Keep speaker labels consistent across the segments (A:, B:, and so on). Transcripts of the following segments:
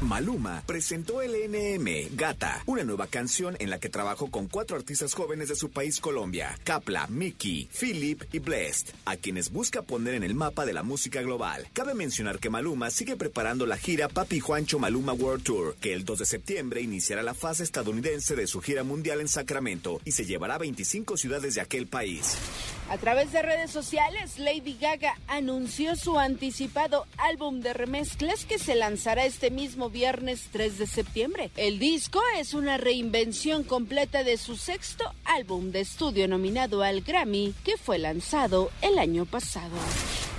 A: Maluma presentó el NM Gata, una nueva canción en la que trabajó con cuatro artistas jóvenes de su país Colombia, Kapla, Mickey, Philip y Blessed, a quienes busca poner en el mapa de la música global. Cabe mencionar que Maluma sigue preparando la gira Papi Juancho Maluma World Tour, que el 2 de septiembre iniciará la fase estadounidense de su gira mundial en Sacramento y se llevará a 25 ciudades de aquel país.
B: A través de redes sociales, Lady Gaga anunció su anticipado álbum de remezclas que se lanzará este mismo viernes 3 de septiembre. El disco es una reinvención completa de su sexto álbum de estudio nominado al Grammy, que fue lanzado el año pasado.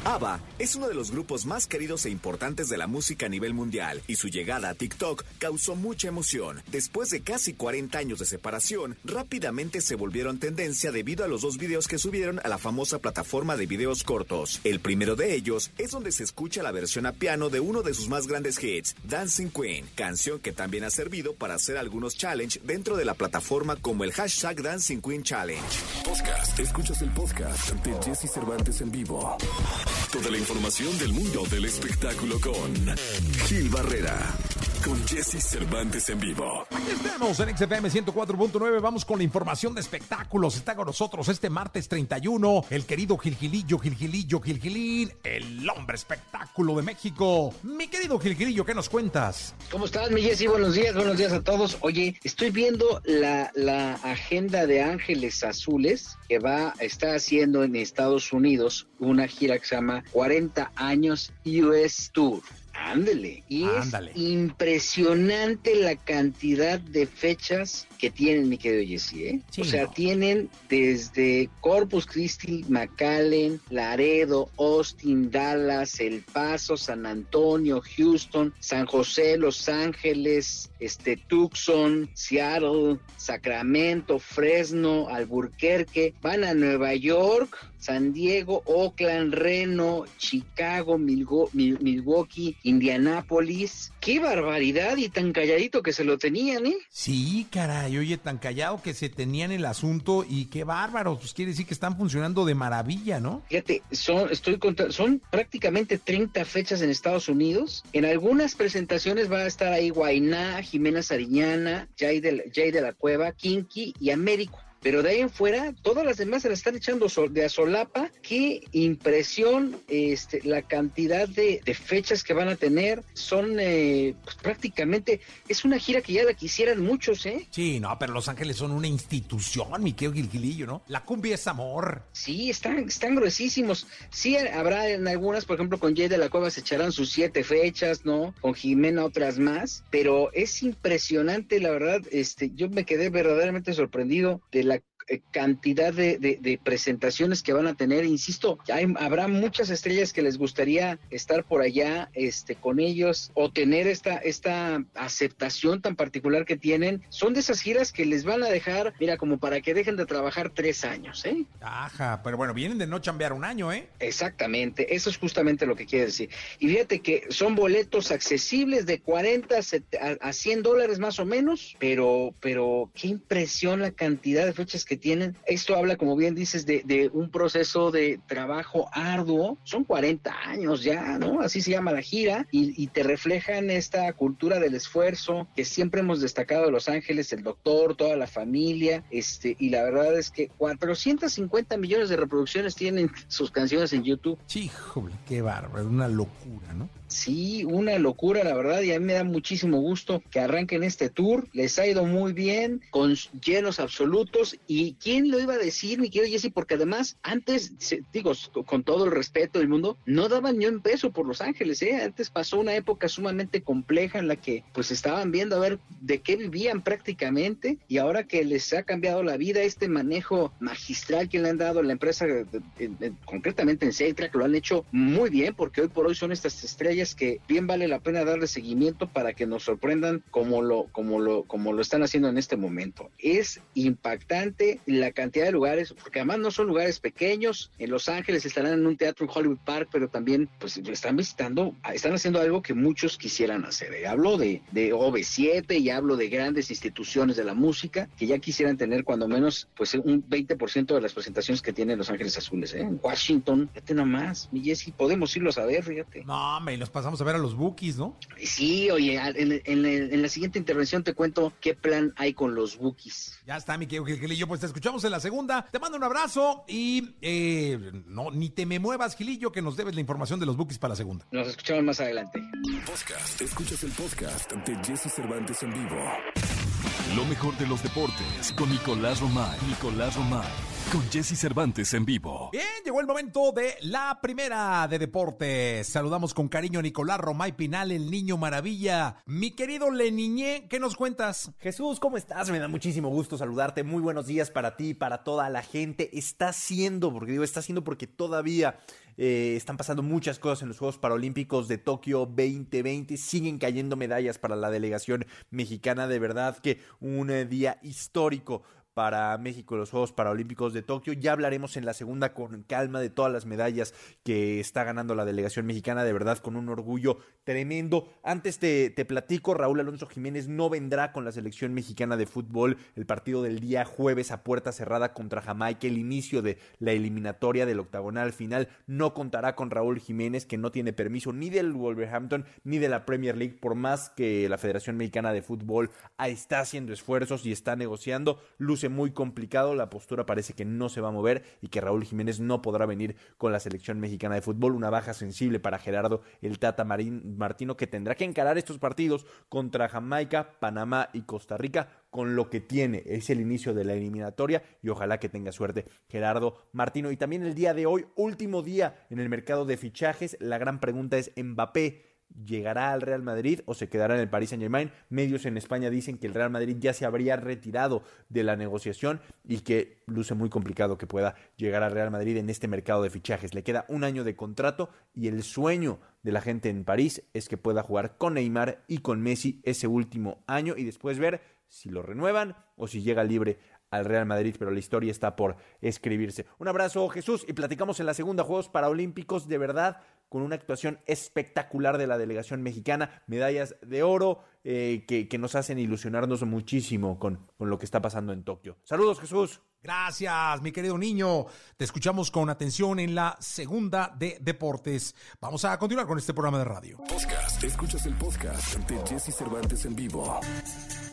A: ABBA es uno de los grupos más queridos e importantes de la música a nivel mundial y su llegada a TikTok causó mucha emoción. Después de casi 40 años de separación, rápidamente se volvieron tendencia debido a los dos videos que subieron a la famosa plataforma de videos cortos. El primero de ellos es donde se escucha la versión a piano de uno de sus más grandes hits, Dancing Queen, canción que también ha servido para hacer algunos challenge dentro de la plataforma como el hashtag Dancing Queen Challenge.
C: Podcast. Escuchas el podcast de Jesse Cervantes en vivo. Toda la información del mundo del espectáculo con Gil Barrera. Jesse Cervantes en vivo.
D: Aquí estamos en XFM 104.9. Vamos con la información de espectáculos. Está con nosotros este martes 31 el querido Gilgilillo, Gilgilillo, Gilgilín, el hombre espectáculo de México. Mi querido Gilgilillo, ¿qué nos cuentas?
E: ¿Cómo estás, mi Jesse? Buenos días, buenos días a todos. Oye, estoy viendo la, la agenda de Ángeles Azules que va a estar haciendo en Estados Unidos una gira que se llama 40 años US Tour. Ándele. Y
D: Ándale.
E: es impresionante la cantidad de fechas que tienen, mi querido Jesse. ¿eh?
D: Sí,
E: o sea,
D: no.
E: tienen desde Corpus Christi, McAllen, Laredo, Austin, Dallas, El Paso, San Antonio, Houston, San José, Los Ángeles, este, Tucson, Seattle, Sacramento, Fresno, Alburquerque. Van a Nueva York, San Diego, Oakland, Reno, Chicago, Milgo- Mil- Milwaukee, Indianápolis. ¡Qué barbaridad! Y tan calladito que se lo tenían, ¿eh?
D: Sí, caray, oye, tan callado que se tenían el asunto y qué bárbaro. Pues quiere decir que están funcionando de maravilla, ¿no?
E: Fíjate, son, estoy conta- son prácticamente 30 fechas en Estados Unidos. En algunas presentaciones va a estar ahí Guainá, Jimena Sariñana, Jay de, la- Jay de la Cueva, Kinky y Américo. Pero de ahí en fuera, todas las demás se la están echando de a solapa. Qué impresión este, la cantidad de, de fechas que van a tener. Son eh, pues, prácticamente, es una gira que ya la quisieran muchos, ¿eh?
D: Sí, no, pero Los Ángeles son una institución, mi querido Gilgilillo, ¿no? La cumbia es amor.
E: Sí, están, están gruesísimos. Sí, habrá en algunas, por ejemplo, con Jay de la Cueva se echarán sus siete fechas, ¿no? Con Jimena otras más, pero es impresionante, la verdad, este, yo me quedé verdaderamente sorprendido de la cantidad de, de- de presentaciones que van a tener, insisto, hay- habrá muchas estrellas que les gustaría estar por allá, este, con ellos, o tener esta, esta aceptación tan particular que tienen, son de esas giras que les van a dejar, mira, como para que dejen de trabajar tres años, ¿eh?
D: Ajá, pero bueno, vienen de no chambear un año, ¿eh?
E: Exactamente, eso es justamente lo que quiere decir. Y fíjate que son boletos accesibles de 40 a set- a a 100 dólares más o menos, pero, pero qué impresión la cantidad de fechas que tienen. Esto habla, como bien dices, de, de un proceso de trabajo arduo. Son 40 años ya, ¿no? Así se llama la gira y, y te reflejan esta cultura del esfuerzo que siempre hemos destacado de Los Ángeles, el doctor, toda la familia, este, y la verdad es que 450 millones de reproducciones tienen sus canciones en YouTube.
D: Híjole, qué bárbaro, una locura, ¿no?
E: Sí, una locura, la verdad, y a mí me da muchísimo gusto que arranquen este tour. Les ha ido muy bien, con llenos absolutos. ¿Y quién lo iba a decir, mi querido Jesse? Porque además, antes, digo, con todo el respeto del mundo, no daban ni un peso por Los Ángeles, ¿eh? Antes pasó una época sumamente compleja en la que, pues, estaban viendo a ver de qué vivían prácticamente. Y ahora que les ha cambiado la vida, este manejo magistral que le han dado a la empresa, concretamente en Seitra, que lo han hecho muy bien, porque hoy por hoy son estas estrellas que bien vale la pena darle seguimiento para que nos sorprendan como lo, como lo, como lo están haciendo en este momento. Es impactante la cantidad de lugares, porque además no son lugares pequeños. En Los Ángeles estarán en un teatro en Hollywood Park, pero también pues están visitando, están haciendo algo que muchos quisieran hacer. ¿eh? Hablo de, de OV7 y hablo de grandes instituciones de la música que ya quisieran tener cuando menos pues un 20% de las presentaciones que tienen Los Ángeles Azules. ¿eh? En Washington, fíjate nomás, mi Jessy, podemos irlos a ver, fíjate.
D: No, me los pasamos a ver a los Bookies, ¿no?
E: Sí, oye, en, en, la siguiente intervención te cuento qué plan hay con los Bookies.
D: Ya está, mi querido Gilillo, pues te escuchamos en la segunda. Te mando un abrazo y eh, no, ni te me muevas, Gilillo, que nos debes la información de los Bookies para la segunda.
E: Nos escuchamos más adelante.
C: Podcast. Escuchas el podcast de Jesse Cervantes en vivo. Lo mejor de los deportes con Nicolás Romay. Nicolás Romay con Jesse Cervantes en vivo.
D: Bien, llegó el momento de la primera de deportes. Saludamos con cariño a Nicolás Romay Pinal, el niño maravilla. Mi querido Leniñé, ¿qué nos cuentas?
F: Jesús, ¿cómo estás? Me da muchísimo gusto saludarte. Muy buenos días para ti, para toda la gente. Está haciendo, porque digo, está haciendo porque todavía eh, están pasando muchas cosas en los Juegos Paralímpicos de Tokio 2020. Siguen cayendo medallas para la delegación mexicana. De verdad que un eh, día histórico para México los Juegos Paralímpicos de Tokio. Ya hablaremos en la segunda con calma de todas las medallas que está ganando la delegación mexicana, de verdad con un orgullo tremendo. Antes te, te platico, Raúl Alonso Jiménez no vendrá con la selección mexicana de fútbol el partido del día jueves a puerta cerrada contra Jamaica, el inicio de la eliminatoria del octagonal final. No contará con Raúl Jiménez, que no tiene permiso ni del Wolverhampton ni de la Premier League, por más que la Federación Mexicana de Fútbol está haciendo esfuerzos y está negociando. Luce muy complicado, la postura parece que no se va a mover y que Raúl Jiménez no podrá venir con la selección mexicana de fútbol, una baja sensible para Gerardo el Tata Marín, Martino que tendrá que encarar estos partidos contra Jamaica, Panamá y Costa Rica con lo que tiene. Es el inicio de la eliminatoria y ojalá que tenga suerte Gerardo Martino. Y también el día de hoy, último día en el mercado de fichajes, la gran pregunta es Mbappé llegará al Real Madrid o se quedará en el Paris Saint Germain. Medios en España dicen que el Real Madrid ya se habría retirado de la negociación y que luce muy complicado que pueda llegar al Real Madrid en este mercado de fichajes. Le queda un año de contrato y el sueño de la gente en París es que pueda jugar con Neymar y con Messi ese último año y después ver si lo renuevan o si llega libre al Real Madrid, pero la historia está por escribirse. Un abrazo Jesús y platicamos en la segunda Juegos Paralímpicos, de verdad con una actuación espectacular de la delegación mexicana, medallas de oro eh, que, nos hacen ilusionarnos muchísimo con, con lo que está pasando en Tokio. Saludos Jesús.
D: Gracias, mi querido niño. Te escuchamos con atención en la segunda de Deportes. Vamos a continuar con este programa de radio.
C: Podcast. Escuchas el podcast de Jesse Cervantes en vivo.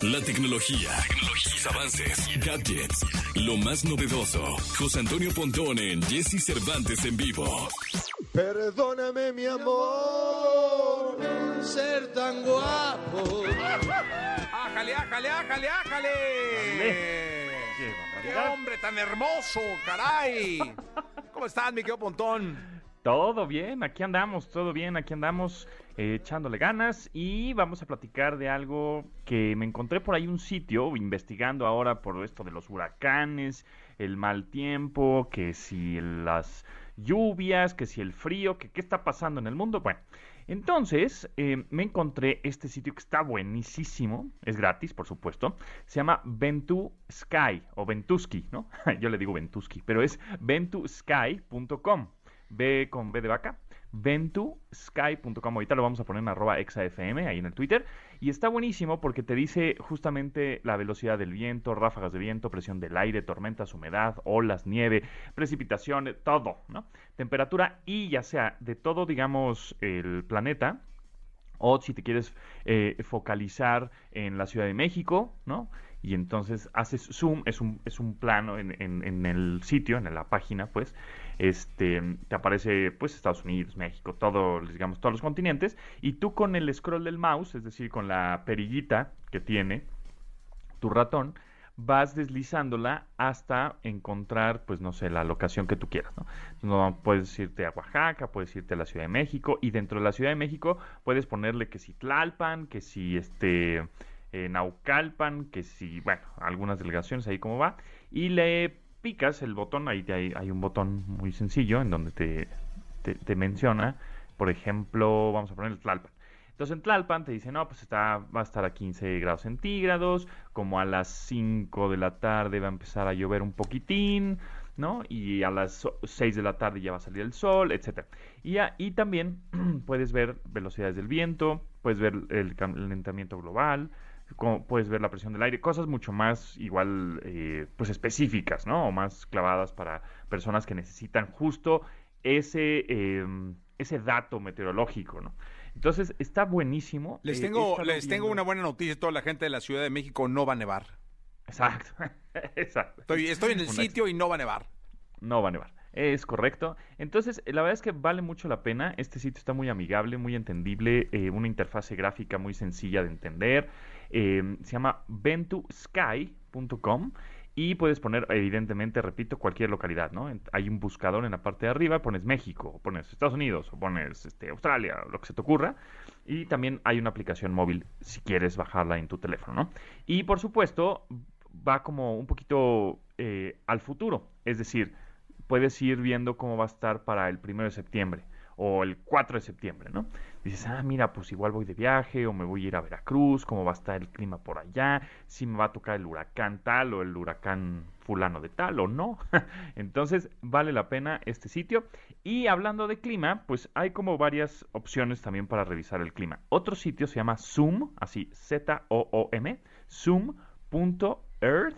C: La tecnología, tecnologías, avances, gadgets, lo más novedoso. José Antonio Pontón en Jesse Cervantes en vivo.
G: Perdóname, mi amor, ser tan guapo.
D: ¡Ájale, ájale, ájale, ájale! ¡Qué hombre tan hermoso, caray! ¿Cómo estás, mi querido Pontón?
H: Todo bien, aquí andamos, todo bien, aquí andamos eh, echándole ganas y vamos a platicar de algo que me encontré por ahí un sitio investigando ahora por esto de los huracanes, el mal tiempo, que si las lluvias, que si el frío, que qué está pasando en el mundo. Bueno, entonces eh, me encontré este sitio que está buenísimo, es gratis, por supuesto. Se llama Ventu Sky o Ventuski, ¿no? Yo le digo Ventuski, pero es ventusky.com. B con B de vaca ventusky.com. Ahorita lo vamos a poner en arroba exafm ahí en el Twitter. Y está buenísimo porque te dice justamente la velocidad del viento, ráfagas de viento, presión del aire, tormentas, humedad, olas, nieve, precipitación, todo, ¿no? Temperatura y ya sea de todo, digamos, el planeta, o si te quieres eh, focalizar en la Ciudad de México, ¿no? Y entonces haces zoom, es un, es un plano en, en, el sitio, en la página, pues, este, te aparece pues Estados Unidos, México, todos, digamos, todos los continentes, y tú con el scroll del mouse, es decir, con la perillita que tiene tu ratón, vas deslizándola hasta encontrar, pues no sé, la locación que tú quieras, ¿no? no puedes irte a Oaxaca, puedes irte a la Ciudad de México, y dentro de la Ciudad de México puedes ponerle que si Tlalpan, que si este Naucalpan, que si, bueno, algunas delegaciones ahí como va, y le picas el botón, ahí hay, hay un botón muy sencillo en donde te, te, menciona por ejemplo, vamos a poner el Tlalpan. Entonces en Tlalpan te dicen, no, pues está, va a estar a 15 grados centígrados, como a las 5 de la tarde va a empezar a llover un poquitín, ¿no? Y a las 6 de la tarde ya va a salir el sol, etcétera. Y, y también puedes ver velocidades del viento, puedes ver el calentamiento global, puedes ver la presión del aire, cosas mucho más igual eh, pues específicas, ¿no? O más clavadas para personas que necesitan justo ese, em, ese dato meteorológico, ¿no? Entonces está buenísimo.
D: Les eh, tengo, les tengo una buena noticia, toda la gente de la Ciudad de México no va a nevar.
H: Exacto, exacto.
D: Estoy, estoy en el sitio y no va a nevar.
H: No va a nevar. Es correcto. Entonces, la verdad es que vale mucho la pena. Este sitio está muy amigable, muy entendible, eh, una interfase gráfica muy sencilla de entender. Eh, se llama ventusky.com y puedes poner, evidentemente, repito, cualquier localidad, ¿no? Hay un buscador en la parte de arriba, pones México, pones Estados Unidos, o pones este, Australia, lo que se te ocurra. Y también hay una aplicación móvil si quieres bajarla en tu teléfono, ¿no? Y por supuesto, va como un poquito eh, al futuro. Es decir, puedes ir viendo cómo va a estar para el primero de septiembre o el 4 de septiembre, ¿no? Dices, ah, mira, pues igual voy de viaje o me voy a ir a Veracruz, cómo va a estar el clima por allá, si me va a tocar el huracán tal o el huracán fulano de tal o no. Entonces, vale la pena este sitio. Y hablando de clima, pues hay como varias opciones también para revisar el clima. Otro sitio se llama Zoom, así Z-O-O-M, zoom.earth,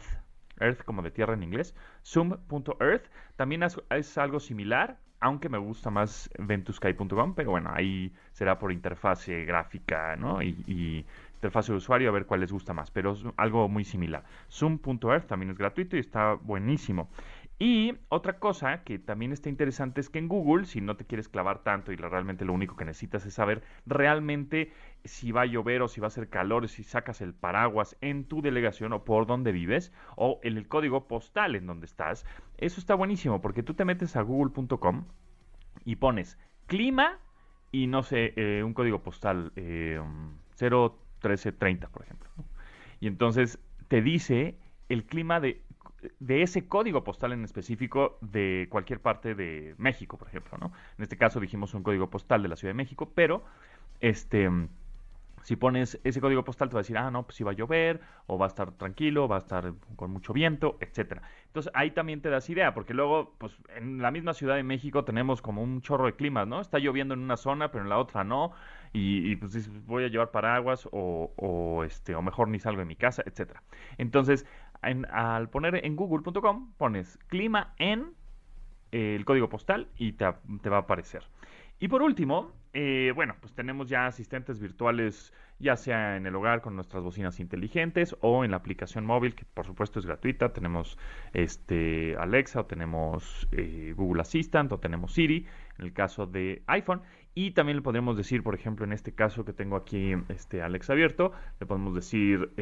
H: earth como de tierra en inglés, zoom.earth. También es algo similar, aunque me gusta más ventusky.com, pero bueno, ahí será por interfase gráfica, ¿no? Y, interfase de usuario a ver cuál les gusta más, pero es algo muy similar. Zoom.earth también es gratuito y está buenísimo. Y otra cosa que también está interesante es que en Google, si no te quieres clavar tanto y realmente lo único que necesitas es saber realmente si va a llover o si va a hacer calor, si sacas el paraguas en tu delegación o por donde vives o en el código postal en donde estás, eso está buenísimo porque tú te metes a google.com y pones clima y no sé, eh, un código postal eh, 01330, por ejemplo. Y entonces te dice el clima de de ese código postal en específico de cualquier parte de México, por ejemplo, ¿no? En este caso dijimos un código postal de la Ciudad de México, pero este si pones ese código postal te va a decir, ah, no, pues si va a llover, o va a estar tranquilo, va a estar con mucho viento, etcétera. Entonces ahí también te das idea, porque luego, pues en la misma Ciudad de México tenemos como un chorro de climas, ¿no? Está lloviendo en una zona, pero en la otra no, y, pues dices, voy a llevar paraguas, o, o, este, o mejor ni salgo de mi casa, etcétera. Entonces, al poner en google.com, pones clima en eh, el código postal y te, va a aparecer. Y por último, eh, bueno, pues tenemos ya asistentes virtuales, ya sea en el hogar con nuestras bocinas inteligentes o en la aplicación móvil, que por supuesto es gratuita. Tenemos este Alexa o tenemos eh, Google Assistant o tenemos Siri, en el caso de iPhone. Y también le podemos decir, por ejemplo, en este caso que tengo aquí este Alexa abierto, le podemos decir...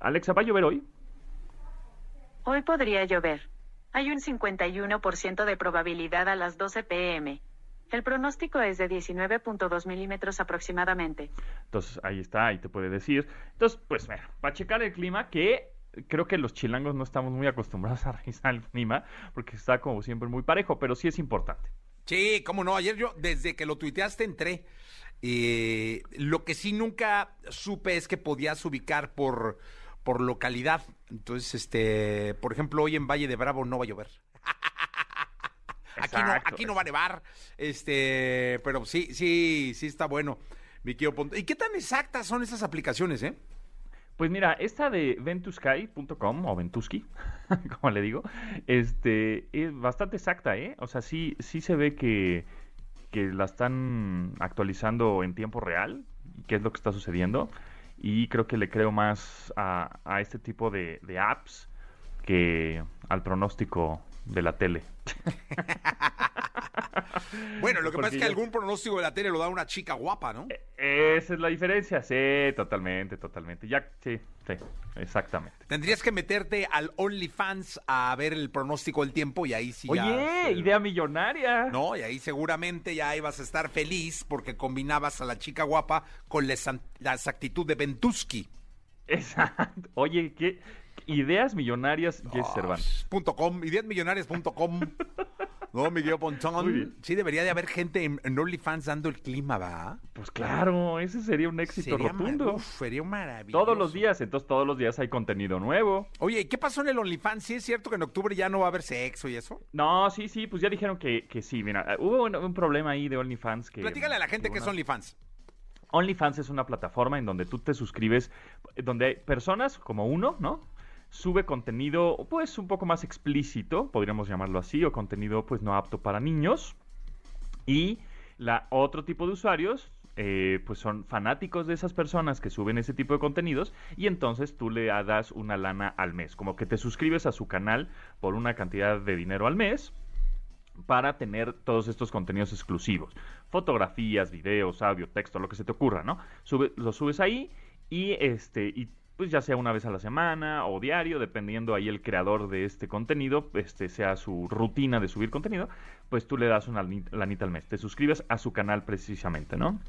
H: Alexa, ¿va a llover hoy?
I: Hoy podría llover. Hay un 51% de probabilidad a las 12 pm. El pronóstico es de 19.2 milímetros aproximadamente.
H: Entonces, ahí está, ahí te puede decir. Entonces, pues, bueno, para checar el clima, que creo que los chilangos no estamos muy acostumbrados a revisar el clima, porque está como siempre muy parejo, pero sí es importante.
D: Sí, cómo no. Ayer yo, desde que lo tuiteaste, entré. Eh, lo que sí nunca supe es que podías ubicar por por localidad. Entonces, este, por ejemplo, hoy en Valle de Bravo no va a llover. aquí no, aquí no va a nevar. Este, pero sí, sí, sí está bueno. ¿Y qué tan exactas son esas aplicaciones, eh?
H: Pues mira, esta de ventusky.com o ventusky, como le digo, este es bastante exacta, ¿eh? O sea, sí, sí se ve que, que la están actualizando en tiempo real, qué es lo que está sucediendo y creo que le creo más a, a este tipo de, de apps que al pronóstico de la tele.
D: bueno, lo que pasa es que algún pronóstico de la tele lo da una chica guapa, ¿no?
H: E, esa es la diferencia, sí, totalmente, totalmente. Ya, sí, sí, exactamente.
D: Tendrías que meterte al OnlyFans a ver el pronóstico del tiempo y ahí sí
H: Oye, idea millonaria.
D: No, y ahí seguramente ya ibas a estar feliz porque combinabas a la chica guapa con la, exactitud de Ventusky.
H: Exacto. Oye, ¿qué? Ideas millonarias, Jess Cervantes.
D: .com, ideasmillonarias.com. No, Miguel Pontón. Sí, debería de haber gente en, en OnlyFans dando el clima, ¿va?
H: Pues claro, ese sería un éxito
D: Sería
H: rotundo.
D: uf, sería maravilloso.
H: Todos los días, entonces todos los días hay contenido nuevo.
D: Oye, ¿y qué pasó en el OnlyFans? ¿Sí es cierto que en octubre ya no va a haber sexo y eso?
H: No, sí, sí, pues ya dijeron que, que sí. Mira, eh, hubo un, un problema ahí de OnlyFans que...
D: Platícale a la gente que es
H: una-
D: OnlyFans.
H: OnlyFans es una plataforma en donde tú te suscribes, donde hay personas como uno, ¿no? Sube contenido, pues, un poco más explícito, podríamos llamarlo así, o contenido, pues, no apto para niños. Y la otro tipo de usuarios, eh, pues, son fanáticos de esas personas que suben ese tipo de contenidos y entonces tú le das una lana al mes, como que te suscribes a su canal por una cantidad de dinero al mes para tener todos estos contenidos exclusivos. Fotografías, videos, audio, texto, lo que se te ocurra, ¿no? Sube, lo subes ahí y este pues ya sea una vez a la semana o diario, dependiendo ahí el creador de este contenido, este sea su rutina de subir contenido, pues tú le das una lani- lanita al mes, te suscribes a su canal precisamente, ¿no?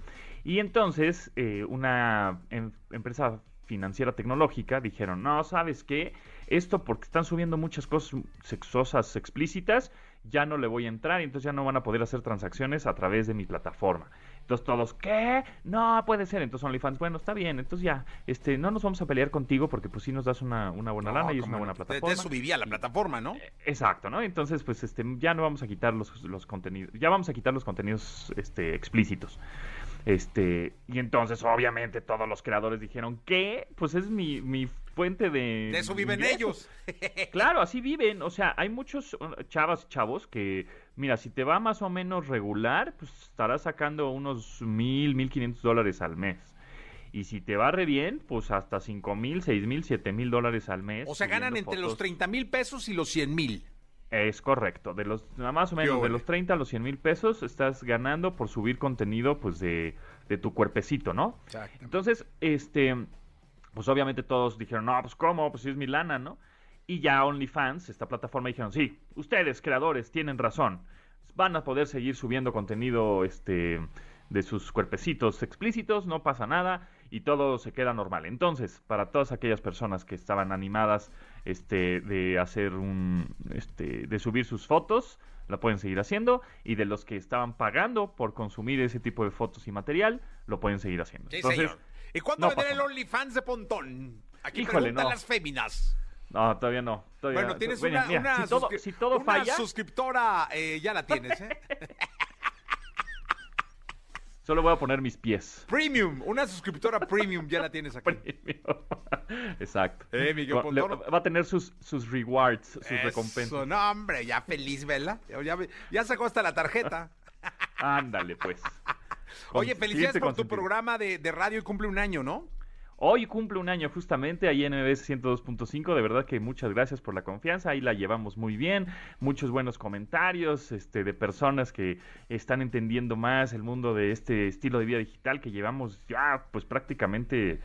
H: Y entonces eh, una em- empresa financiera tecnológica dijeron, no, ¿sabes qué? Esto porque están subiendo muchas cosas sexosas explícitas, ya no le voy a entrar y entonces ya no van a poder hacer transacciones a través de mi plataforma. Entonces todos, ¿qué? No puede ser. Entonces OnlyFans, bueno, está bien. Entonces ya, este, no nos vamos a pelear contigo porque pues sí nos das una, una buena lana y es una buena plataforma.
D: Te subiría la plataforma, ¿no?
H: Exacto, ¿no? Entonces, pues, este, ya no vamos a quitar los, los contenidos, ya vamos a quitar los contenidos, este, explícitos. Este, y entonces, obviamente, todos los creadores dijeron, ¿qué? Pues es mi, mi fuente de...
D: De eso viven
H: ingresos".
D: ellos.
H: Claro, así viven. O sea, hay muchos uh, chavas y chavos que, mira, si te va más o menos regular, pues estarás sacando unos mil, mil quinientos dólares al mes. Y si te va re bien, pues hasta cinco mil, seis mil, siete mil dólares al mes.
D: O sea, ganan entre los
H: fotos.
D: 30 mil pesos y los 100 mil.
H: Es correcto, de los más o menos de los 30 a los 100 mil pesos estás ganando por subir contenido pues de, de tu cuerpecito, ¿no?
D: Exacto.
H: Entonces, este, pues obviamente todos dijeron, no, pues cómo, pues sí es mi lana, ¿no? Y ya OnlyFans, esta plataforma, dijeron, sí, ustedes creadores tienen razón, van a poder seguir subiendo contenido, este, de sus cuerpecitos explícitos, no pasa nada y todo se queda normal. Entonces, para todas aquellas personas que estaban animadas, este, de hacer un, este, de subir sus fotos, la pueden seguir haciendo y de los que estaban pagando por consumir ese tipo de fotos y material, lo pueden seguir haciendo.
D: Sí,
H: Entonces,
D: señor. ¿Y cuándo
H: no
D: vendrá el. OnlyFans de Pontón? Aquí
H: Híjole,
D: preguntan
H: no.
D: las féminas.
H: No, todavía no. todavía-
D: Bueno, tienes una,
H: mira,
D: una
H: si todo, si todo
D: una
H: falla,
D: suscriptora, eh, ya la tienes, ¿eh?
H: solo voy a poner mis pies.
D: premium, una suscriptora premium ya la tienes aquí.
H: Exacto.
D: Eh, Miguel
H: Va- le-
D: Pontón.
H: va a tener sus, sus rewards, sus
D: Eso,
H: recompensas.
D: No, hombre, ya feliz, ¿verdad? Ya, ya sacó hasta la tarjeta.
H: Ándale, pues.
D: Oye, felicidades por tu programa de, de radio y cumple un año, ¿no?
H: Hoy cumple un año justamente ahí en MBS 102.5. De verdad que muchas gracias por la confianza. Ahí la llevamos muy bien. Muchos buenos comentarios este, de personas que están entendiendo más el mundo de este estilo de vida digital que llevamos ya, pues prácticamente,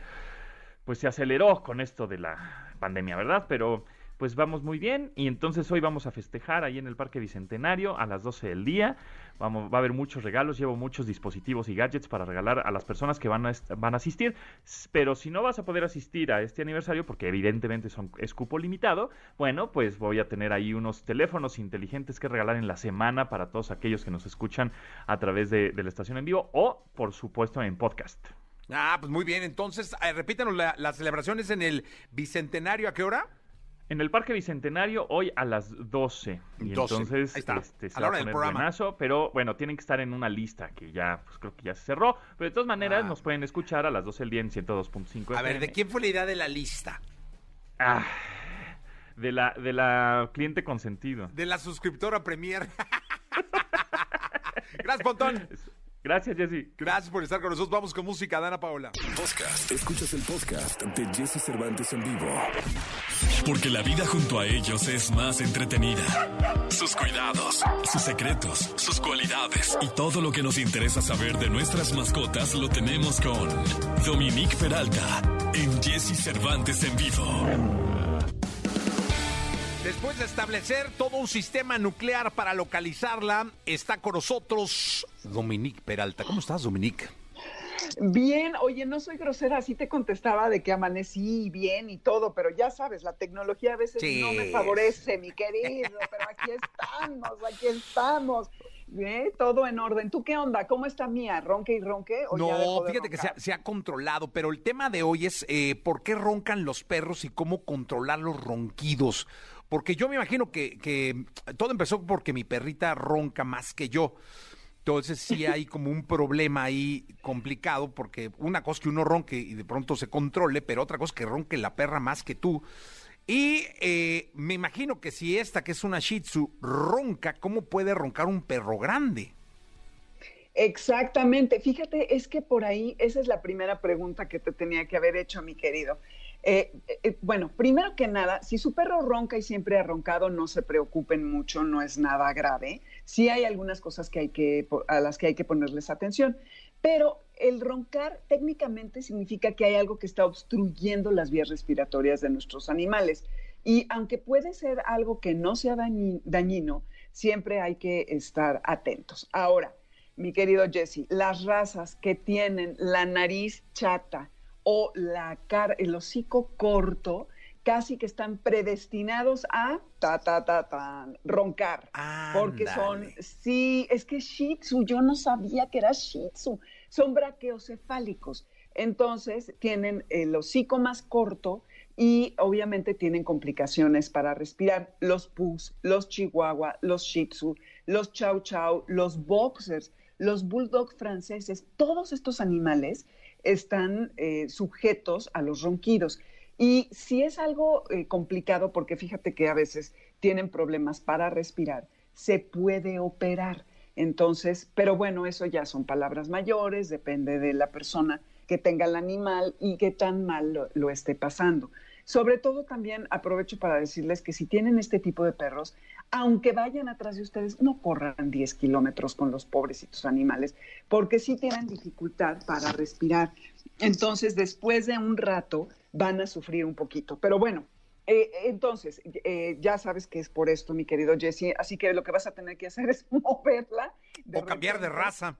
H: pues se aceleró con esto de la pandemia, ¿verdad? Pero pues vamos muy bien y entonces hoy vamos a festejar ahí en el Parque Bicentenario a las 12 del día. Vamos, va a haber muchos regalos, llevo muchos dispositivos y gadgets para regalar a las personas que van a, van a asistir. Pero si no vas a poder asistir a este aniversario, porque evidentemente son, es cupo limitado, bueno, pues voy a tener ahí unos teléfonos inteligentes que regalar en la semana para todos aquellos que nos escuchan a través de, la estación en vivo o, por supuesto, en podcast.
D: Ah, pues muy bien. Entonces, eh, repítanos la- las celebraciones en el Bicentenario. ¿A qué hora?
H: En el Parque Bicentenario hoy a las 12. Y
D: 12,
H: entonces
D: ahí está,
H: este, se
D: a la
H: va a
D: del
H: poner
D: programa.
H: buenazo, pero bueno, tienen que estar en una lista que ya, pues creo que ya se cerró. Pero de todas maneras
D: Ah.
H: nos pueden escuchar a las 12 del día en 102.5
D: A ver,
H: FM.
D: ¿de quién fue la idea de la lista?
H: Ah, de la, de la cliente consentido.
D: De la suscriptora Premier. Gracias, Pontón.
H: Gracias, Jessy.
D: Gracias por estar con nosotros. Vamos con música, Dana Paola.
C: Podcast. Escuchas el podcast de Jesse Cervantes en vivo. Porque la vida junto a ellos es más entretenida. Sus cuidados, sus secretos, sus cualidades y todo lo que nos interesa saber de nuestras mascotas lo tenemos con Dominique Peralta en Jesse Cervantes en vivo.
D: Después de establecer todo un sistema nuclear para localizarla, está con nosotros Dominique Peralta. ¿Cómo estás, Dominique?
J: Bien, oye, no soy grosera, así te contestaba de que amanecí bien y todo, pero ya sabes, la tecnología a veces no me favorece, mi querido, pero aquí estamos, aquí estamos. ¿Eh? Todo en orden. ¿Tú qué onda? ¿Cómo está Mía? ¿Ronque y ronque?
D: no, fíjate que se ha, controlado, pero el tema de hoy es eh, por qué roncan los perros y cómo controlar los ronquidos. Porque yo me imagino que, que todo empezó porque mi perrita ronca más que yo. Entonces sí hay como un problema ahí complicado porque una cosa es que uno ronque y de pronto se controle, pero otra cosa es que ronque la perra más que tú. Y eh, me imagino que si esta, que es una Shih Tzu, ronca, ¿cómo puede roncar un perro grande?
J: Exactamente. Fíjate, es que por ahí, esa es la primera pregunta que te tenía que haber hecho, mi querido. Eh, eh, bueno, primero que nada, si su perro ronca y siempre ha roncado, no se preocupen mucho, no es nada grave. Sí hay algunas cosas que hay que, a las que hay que ponerles atención, pero el roncar técnicamente significa que hay algo que está obstruyendo las vías respiratorias de nuestros animales. Y aunque puede ser algo que no sea dañino, siempre hay que estar atentos. Ahora, mi querido Jesse, las razas que tienen la nariz chata o la cara, el hocico corto, casi que están predestinados a ta ta ta ta roncar, porque son sí, es que Shih Tzu, yo no sabía que era Shih Tzu, son braqueocefálicos. Entonces, tienen el hocico más corto y obviamente tienen complicaciones para respirar. Los pus, los chihuahua, los shih tzu, los chow chow, los boxers, los bulldog franceses, todos estos animales están eh, sujetos a los ronquidos. Y si es algo eh, complicado, porque fíjate que a veces tienen problemas para respirar, se puede operar. Entonces, pero bueno, eso ya son palabras mayores, depende de la persona que tenga el animal y qué tan mal lo, esté pasando. Sobre todo también aprovecho para decirles que si tienen este tipo de perros, aunque vayan atrás de ustedes, no corran 10 kilómetros con los pobrecitos animales, porque sí tienen dificultad para respirar. Entonces, después de un rato, van a sufrir un poquito. Pero bueno, eh, entonces, eh, ya sabes que es por esto, mi querido Jesse, así que lo que vas a tener que hacer es moverla.
D: o cambiar de raza.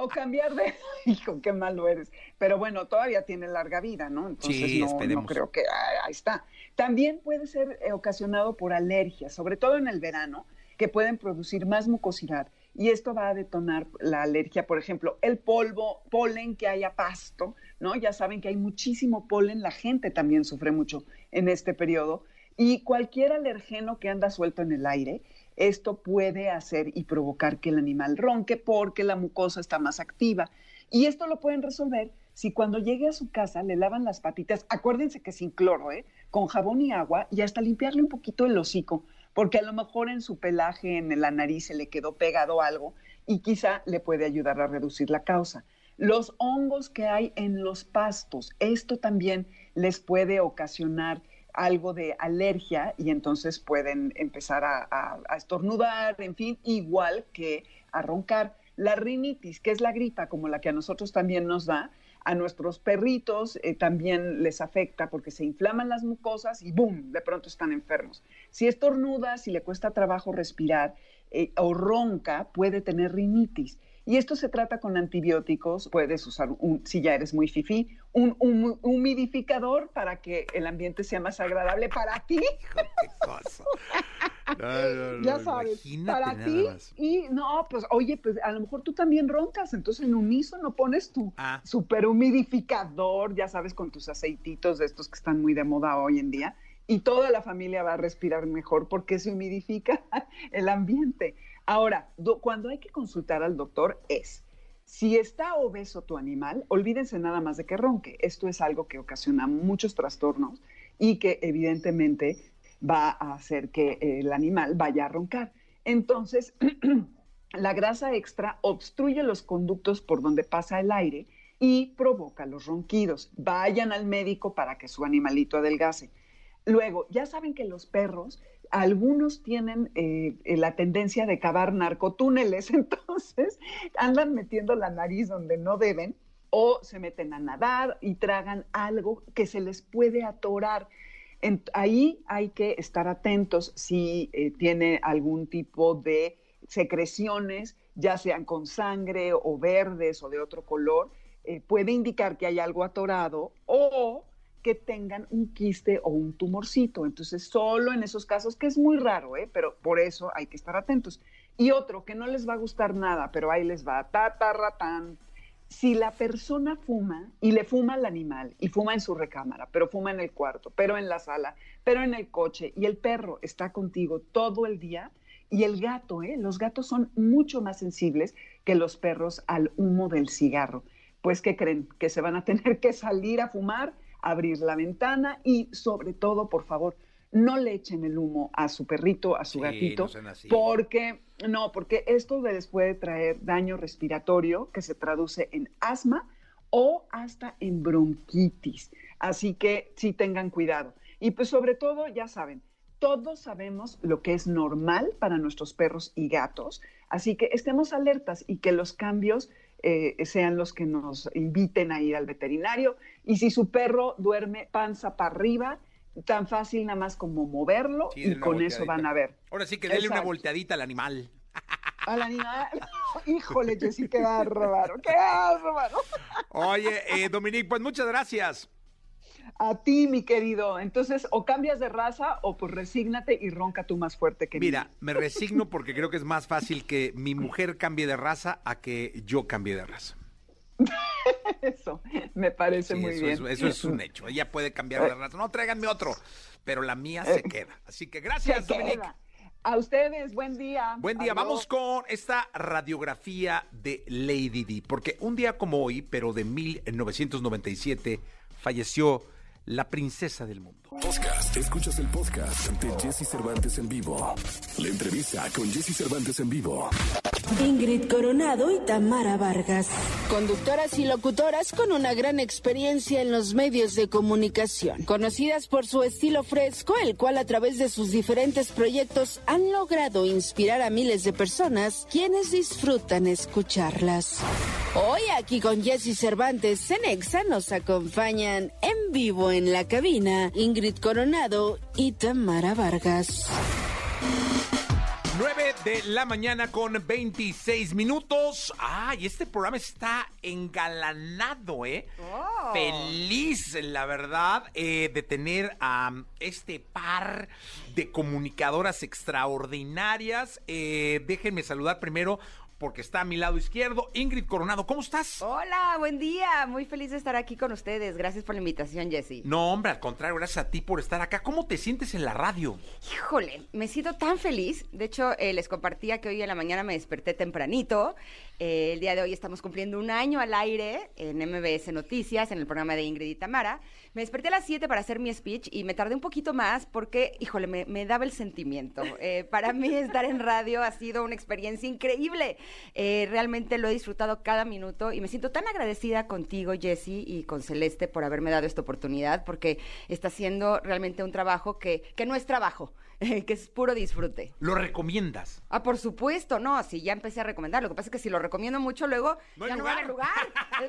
J: O cambiar de... Hijo, qué malo eres. Pero bueno, todavía tiene larga vida, ¿no? Entonces no, creo que... ahí está. También puede ser eh, ocasionado por alergias, sobre todo en el verano, que pueden producir más mucosidad y esto va a detonar la alergia, por ejemplo, el polvo, polen que haya pasto, ¿no? Ya saben que hay muchísimo polen, la gente también sufre mucho en este periodo y cualquier alergeno que anda suelto en el aire, esto puede hacer y provocar que el animal ronque porque la mucosa está más activa. Y esto lo pueden resolver si cuando llegue a su casa le lavan las patitas, acuérdense que sin cloro, ¿eh? con jabón y agua y hasta limpiarle un poquito el hocico porque a lo mejor en su pelaje, en la nariz, se le quedó pegado algo y quizá le puede ayudar a reducir la causa. Los hongos que hay en los pastos, esto también les puede ocasionar algo de alergia y entonces pueden empezar a, estornudar, en fin, igual que a roncar. La rinitis, que es la gripa como la que a nosotros también nos da, a nuestros perritos eh, también les afecta porque se inflaman las mucosas y ¡boom! De pronto están enfermos. Si estornuda, si le cuesta trabajo respirar eh, o ronca, puede tener rinitis. Y esto se trata con antibióticos. Puedes usar, un, si ya eres muy fifí, un, humidificador para que el ambiente sea más agradable para ti. ya sabes, para ti. Y no, pues oye, pues a lo mejor tú también roncas, entonces en unísono pones tu ah. super humidificador, ya sabes, con tus aceititos de estos que están muy de moda hoy en día. Y toda la familia va a respirar mejor porque se humidifica el ambiente. Ahora, cuando hay que consultar al doctor es, si está obeso tu animal, olvídense nada más de que ronque. Esto es algo que ocasiona muchos trastornos y que evidentemente va a hacer que el animal vaya a roncar. Entonces, la grasa extra obstruye los conductos por donde pasa el aire y provoca los ronquidos. Vayan al médico para que su animalito adelgase. Luego, ya saben que los perros algunos tienen eh, la tendencia de cavar narcotúneles, entonces andan metiendo la nariz donde no deben o se meten a nadar y tragan algo que se les puede atorar. ahí hay que estar atentos si eh, tiene algún tipo de secreciones, ya sean con sangre o verdes o de otro color, eh, puede indicar que hay algo atorado o que tengan un quiste o un tumorcito. Entonces, solo en esos casos, que es muy raro, ¿eh? pero por eso hay que estar atentos. Y otro, que no les va a gustar nada, pero ahí les va, tatarratán. Si la persona fuma y le fuma al animal y fuma en su recámara, pero fuma en el cuarto, pero en la sala, pero en el coche y el perro está contigo todo el día, y el gato, ¿eh? los gatos son mucho más sensibles que los perros al humo del cigarro. Pues, ¿qué creen? Que se van a tener que salir a fumar abrir la ventana y sobre todo, por favor, no le echen el humo a su perrito, a su gatito, porque no, porque esto les puede traer daño respiratorio que se traduce en asma o hasta en bronquitis. Así que sí tengan cuidado. Y pues sobre todo, ya saben, todos sabemos lo que es normal para nuestros perros y gatos, así que estemos alertas y que los cambios eh, sean los que nos inviten a ir al veterinario. Y si su perro duerme panza para arriba, tan fácil nada más como moverlo y con eso van a ver.
D: Ahora sí que déle una volteadita al animal.
J: Al animal. Híjole, Jessy, qué bárbaro, qué bárbaro.
D: Oye, eh, Dominique, pues muchas gracias.
J: A ti, mi querido. Entonces, o cambias de raza o pues resígnate y ronca tú más fuerte que
D: Mira, me resigno porque creo que es más fácil que mi mujer cambie de raza a que yo cambie de raza.
J: eso, me parece muy bien.
D: eso es un hecho. Ella puede cambiar de raza. No, tráiganme otro, pero la mía se eh, queda. Así que gracias, Dominique.
J: A ustedes, buen día.
D: Buen día. Vamos con esta radiografía de Lady D, porque un día como hoy, pero de 1997, falleció la princesa del mundo.
C: Podcast. Escuchas el podcast ante Jesse Cervantes en vivo. La entrevista con Jesse Cervantes en vivo.
B: Ingrid Coronado y Tamara Vargas. Conductoras y locutoras con una gran experiencia en los medios de comunicación. Conocidas por su estilo fresco, el cual a través de sus diferentes proyectos han logrado inspirar a miles de personas quienes disfrutan escucharlas. Hoy aquí con Jesse Cervantes en Exa nos acompañan en vivo en la cabina Ingrid Coronado y Tamara Vargas.
D: 9 de la mañana con 26 minutos. Ay, este programa está engalanado, ¿eh? Oh. Feliz, la verdad, eh, de tener a este par de comunicadoras extraordinarias. Eh, déjenme saludar primero porque está a mi lado izquierdo. Ingrid Coronado, ¿cómo estás?
K: Hola, buen día. Muy feliz de estar aquí con ustedes. Gracias por la invitación, Jessy.
D: No, hombre, al contrario, gracias a ti por estar acá. ¿Cómo te sientes en la radio?
K: Híjole, me siento tan feliz. De hecho, eh, les compartía que hoy en la mañana me desperté tempranito. Eh, el día de hoy estamos cumpliendo un año al aire en MBS Noticias, en el programa de Ingrid y Tamara. Me desperté a las 7 para hacer mi speech y me tardé un poquito más porque, híjole, me, daba el sentimiento. Eh, para mí estar en radio ha sido una experiencia increíble. Eh, realmente lo he disfrutado cada minuto y me siento tan agradecida contigo, Jessy, y con Celeste por haberme dado esta oportunidad porque está haciendo realmente un trabajo que, que no es trabajo. que es puro disfrute.
D: ¿Lo recomiendas?
K: Ah, por supuesto, no, sí, ya empecé a recomendar. Lo que pasa es que si lo recomiendo mucho, luego
D: no ya
K: no
D: va a
K: lugar.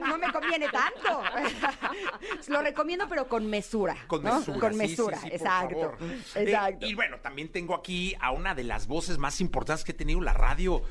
K: no me conviene tanto. lo recomiendo, pero con mesura.
D: Con mesura.
K: Con mesura, exacto. exacto.
D: y bueno, también tengo aquí a una de las voces más importantes que he tenido la radio,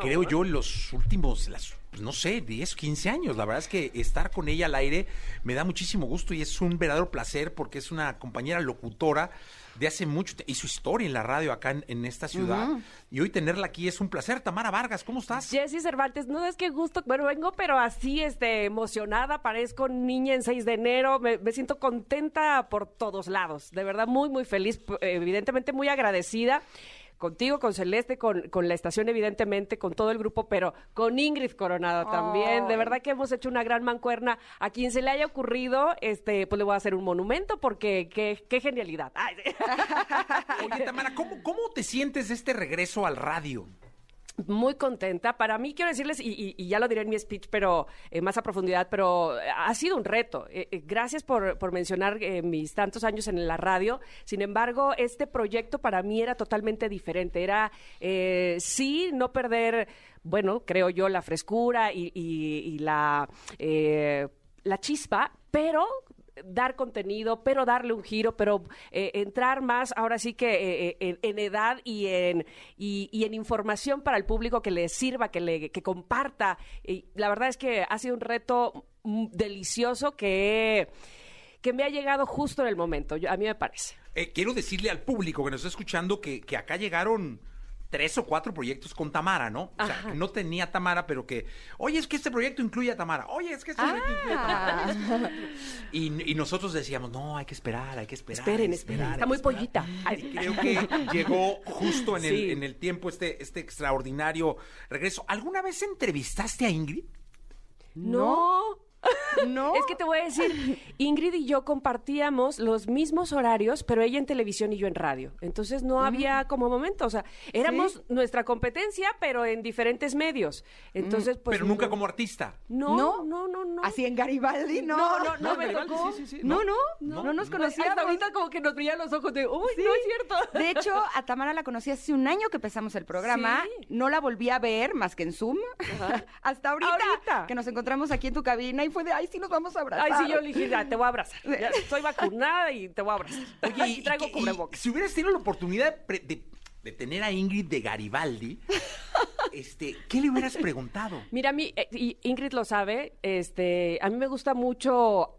D: creo ah. yo, en los últimos, las pues, no sé, 10, 15 años. La verdad es que estar con ella al aire me da muchísimo gusto y es un verdadero placer porque es una compañera locutora de hace mucho y su historia en la radio acá en, esta ciudad. Y hoy tenerla aquí es un placer. Tamara Vargas, ¿cómo estás?
L: Jessy Cervantes, no es que gusto, bueno, vengo, pero así, este, emocionada, parezco niña en 6 de enero, me, me siento contenta por todos lados, de verdad, muy, muy feliz, evidentemente muy agradecida contigo, con Celeste, con, con, la estación, evidentemente, con todo el grupo, pero con Ingrid Coronado también. De verdad que hemos hecho una gran mancuerna. A quien se le haya ocurrido, este, pues le voy a hacer un monumento porque qué, qué genialidad.
D: Oye, Tamara, ¿cómo, ¿cómo te sientes de este regreso al radio?
L: Muy contenta. Para mí, quiero decirles, y, ya lo diré en mi speech, pero eh, más a profundidad, pero eh, ha sido un reto. Eh, gracias por, por mencionar mis tantos años en la radio. Sin embargo, este proyecto para mí era totalmente diferente. Era, sí, no perder, bueno, creo yo, la frescura y, y la, la chispa, pero dar contenido, pero darle un giro, pero eh, entrar más ahora sí que eh, eh, en, edad y en, y, en información para el público que le sirva, que le que comparta. Y la verdad es que ha sido un reto delicioso que, que me ha llegado justo en el momento, yo- a mí me parece.
D: Eh, quiero decirle al público que nos está escuchando que, que acá llegaron tres o cuatro proyectos con Tamara, ¿no? O sea,
L: Ajá.
D: que no tenía Tamara, pero que, oye, es que este proyecto incluye a Tamara. Oye, es que este proyecto incluye a
L: Ah.
D: Tamara. Y, y nosotros decíamos, no, hay que esperar, hay que esperar.
L: Esperen, esperen,
D: esperar,
L: está muy
D: que esperar".
L: pollita. Ay.
D: Creo que llegó justo en, el,
L: Sí.
D: en el tiempo este, este extraordinario regreso. ¿Alguna vez entrevistaste a Ingrid?
L: No.
K: No.
L: Es que te voy a decir, Ingrid y yo compartíamos los mismos horarios, pero ella en televisión y yo en radio. Entonces no había como momento, o sea, éramos nuestra competencia, pero en diferentes medios. Entonces, pues
D: pero nunca
L: no.
D: como artista.
L: No,
K: ¿No?
L: no, no, no.
K: Así en Garibaldi, no.
L: No, no, no,
D: No,
L: me tocó.
D: sí, sí, sí.
K: No, no,
D: No,
K: no, nos
D: no.
K: conocíamos.
L: Hasta ahorita como que nos brillan los ojos de, uy, no es cierto.
K: De hecho, a Tamara la conocí hace un año que empezamos el programa.
L: Sí.
K: No la volví a ver más que en Zoom. Hasta ahorita,
L: Ahorita.
K: Que nos encontramos aquí en tu cabina y fue de, ay, sí nos vamos a abrazar.
L: Ay, sí, yo le dije, ya, te voy a abrazar. Ya, soy vacunada y te voy a abrazar.
D: Oye,
L: y traigo
D: y- y
L: cubrebocas.
D: si hubieras tenido la oportunidad de, pre- de- de tener a Ingrid de Garibaldi, este, ¿qué le hubieras preguntado?
L: Mira, a mí, eh, y Ingrid lo sabe, este, a mí me gusta mucho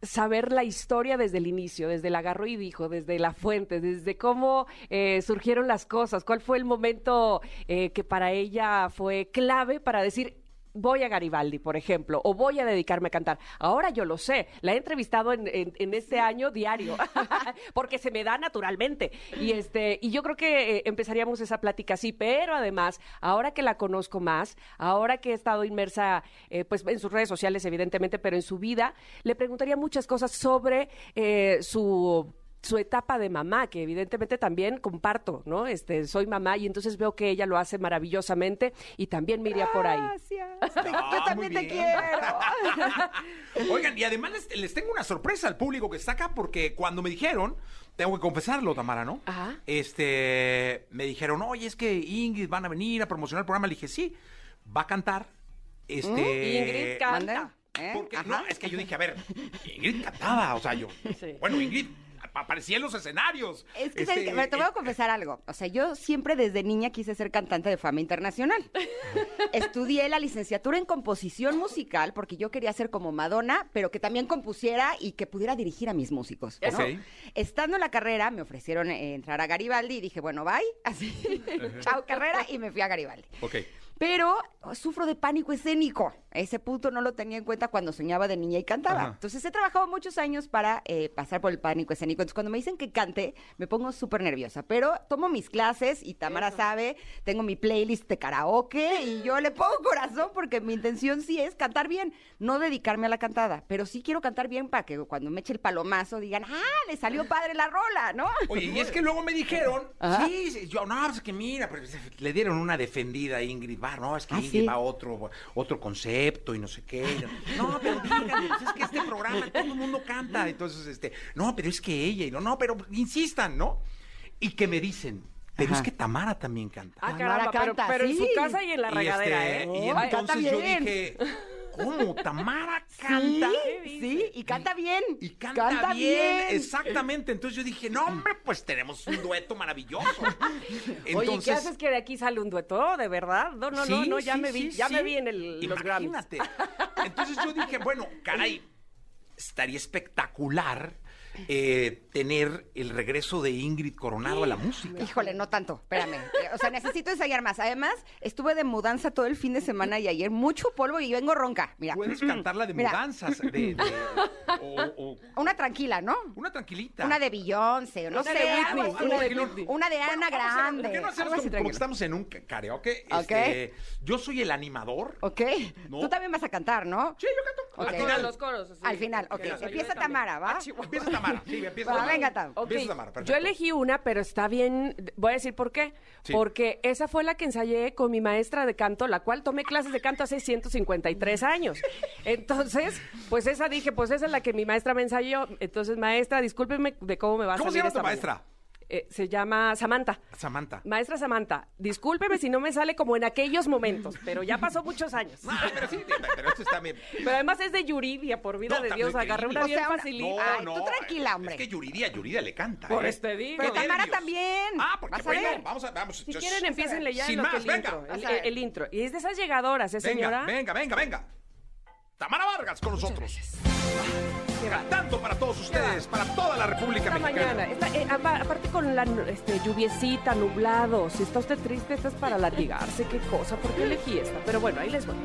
L: saber la historia desde el inicio, desde el agarro y dijo, desde la fuente, desde cómo eh, surgieron las cosas, cuál fue el momento eh, que para ella fue clave para decir, voy a Garibaldi, por ejemplo, o voy a dedicarme a cantar. Ahora yo lo sé, la he entrevistado en, en- en este año diario, porque se me da naturalmente. Y este, y yo creo que eh, empezaríamos esa plática así, pero además, ahora que la conozco más, ahora que he estado inmersa, eh, pues en sus redes sociales, evidentemente, pero en su vida, le preguntaría muchas cosas sobre eh, su su etapa de mamá, que evidentemente también comparto, ¿no? Este, soy mamá y entonces veo que ella lo hace maravillosamente y también me iría por ahí.
K: Gracias.
D: Ah,
K: yo también te quiero.
D: Oigan, y además les, les tengo una sorpresa al público que está acá, porque cuando me dijeron, tengo que confesarlo, Tamara, ¿no?
L: Ajá.
D: Este, me dijeron, oye, es que Ingrid van a venir a promocionar el programa. Le dije, sí, va a cantar. Este.
L: Ingrid canta.
K: ¿Eh?
D: Porque, no, es que yo dije, a ver, Ingrid cantaba, o sea, yo.
L: Sí.
D: Bueno, Ingrid aparecía en los escenarios.
K: Es que
D: Este,
K: ¿sabes qué? Pero te voy a
D: eh,
K: confesar algo. O sea, yo siempre desde niña quise ser cantante de fama internacional. Estudié la licenciatura en composición musical porque yo quería ser como Madonna, pero que también compusiera y que pudiera dirigir a mis músicos. Estando en la carrera, me ofrecieron eh, entrar a Garibaldi y dije, bueno, bye, así, chao carrera, y me fui a Garibaldi.
D: Ok.
K: Pero oh, sufro de pánico escénico. Ese punto no lo tenía en cuenta cuando soñaba de niña y cantaba.
D: Ajá.
K: Entonces he trabajado muchos años para eh, pasar por el pánico escénico. Entonces cuando me dicen que cante, me pongo súper nerviosa. Pero tomo mis clases y Tamara sabe, tengo mi playlist de karaoke y yo le pongo corazón porque mi intención sí es cantar bien, no dedicarme a la cantada. Pero sí quiero cantar bien para que cuando me eche el palomazo digan, ah, le salió padre la rola, ¿no?
D: Oye, y es que luego me dijeron,
K: Ajá.
D: sí, yo, no, es que mira, pero le dieron una defendida a Ingrid Bar, no, es que
K: Ah,
D: Ingrid
K: sí.
D: va a otro, otro concepto y no sé qué. No, pero pues es que este programa todo el mundo canta, entonces, este, no, pero es que ella, y no, no, pero insistan, ¿no? Y que me dicen, pero
K: Ajá.
D: es que Tamara también canta.
L: Ah,
K: Tamara
L: caramba, pero,
K: canta,
L: pero en su casa y en la
D: Y,
L: regadera,
D: este,
L: ¿eh?
D: y
K: Ay,
D: entonces
K: canta
D: yo dije, ¿cómo? ¿Tamara canta?
K: Sí, sí, y canta bien.
D: Y canta, bien, exactamente. Entonces yo dije, no, hombre, pues tenemos un dueto maravilloso.
L: Oye, ¿qué haces que de aquí sale un dueto? ¿De verdad? No, no, no,
D: Sí,
L: no, ya
D: sí,
L: me vi, ya me vi en el, los Grammys.
D: Imagínate. Entonces yo dije, bueno, caray, estaría espectacular eh, tener el regreso de Ingrid Coronado a la música.
K: Híjole, no tanto, espérame. Eh, O sea, necesito ensayar más. Además, estuve de mudanza todo el fin de semana y ayer mucho polvo y vengo ronca. Mira.
D: Puedes cantarla de
K: Mira,
D: mudanzas, de, de- o, o
K: Una tranquila, ¿no?
D: una tranquilita.
K: Una de Beyoncé, no
L: Una
K: sé.
L: de Whitney,
K: así.
L: una de Whitney.
K: Una de Ana
D: Bueno,
K: Grande.
D: ¿Por qué no hacemos como, como que estamos en un karaoke?
K: Ok.
D: Este, yo soy el animador.
K: Ok.
D: No.
K: Tú también vas a cantar, ¿no?
D: Sí, yo canto. Al final.
L: los coros. así.
K: Al final, ok.
L: Ayude
K: Empieza. Tamara, ¿va?
L: Ah.
D: Empieza Tamara. Sí, empieza
K: Va,
D: Tamara.
K: venga, Tam.
L: Ok,
D: Empieza Tamara, perfecto.
L: Yo elegí una, pero está bien. Voy a decir por qué.
D: Sí.
L: Porque esa fue la que ensayé con mi maestra de canto, la cual tomé clases de canto hace 153 años. Entonces, pues esa dije, pues esa es la que mi maestra me ensayó. Entonces, maestra, discúlpeme de cómo me va a
D: ¿Cómo se
L: salir
D: llama tu
L: esta
D: maestra?
L: mañana. Eh, se llama Samantha.
D: Samantha.
L: Maestra Samantha, discúlpeme si no me sale como en aquellos momentos, pero ya pasó muchos años.
D: Ah, pero sí, pero esto está bien.
L: Pero además es de Yuridia, por vida
D: No,
L: de Dios, agarré una bien
K: O sea,
L: facilita.
K: Ay, tú tranquila, hombre.
D: Es que Yuridia, Yuridia le canta.
L: Por
D: ¿eh?
L: este digo.
K: Pero Tamara también.
D: Ah, porque
K: a
D: bueno,
K: ver.
D: vamos a, vamos.
L: Si quieren, empiecen ya lo
D: más,
L: que el
D: venga.
L: intro. El, el intro. Y es de esas llegadoras, ¿eh, señora?
D: Venga, venga, venga, venga. Tamara Vargas con nosotros. Cantando para todos ustedes, para toda la República
L: Esta
D: Mexicana.
L: mañana, esta- eh, apa- aparte con la este, lluviecita, nublado, si está usted triste, esta es para latigarse, qué cosa, ¿por qué elegí esta? Pero bueno, ahí les voy.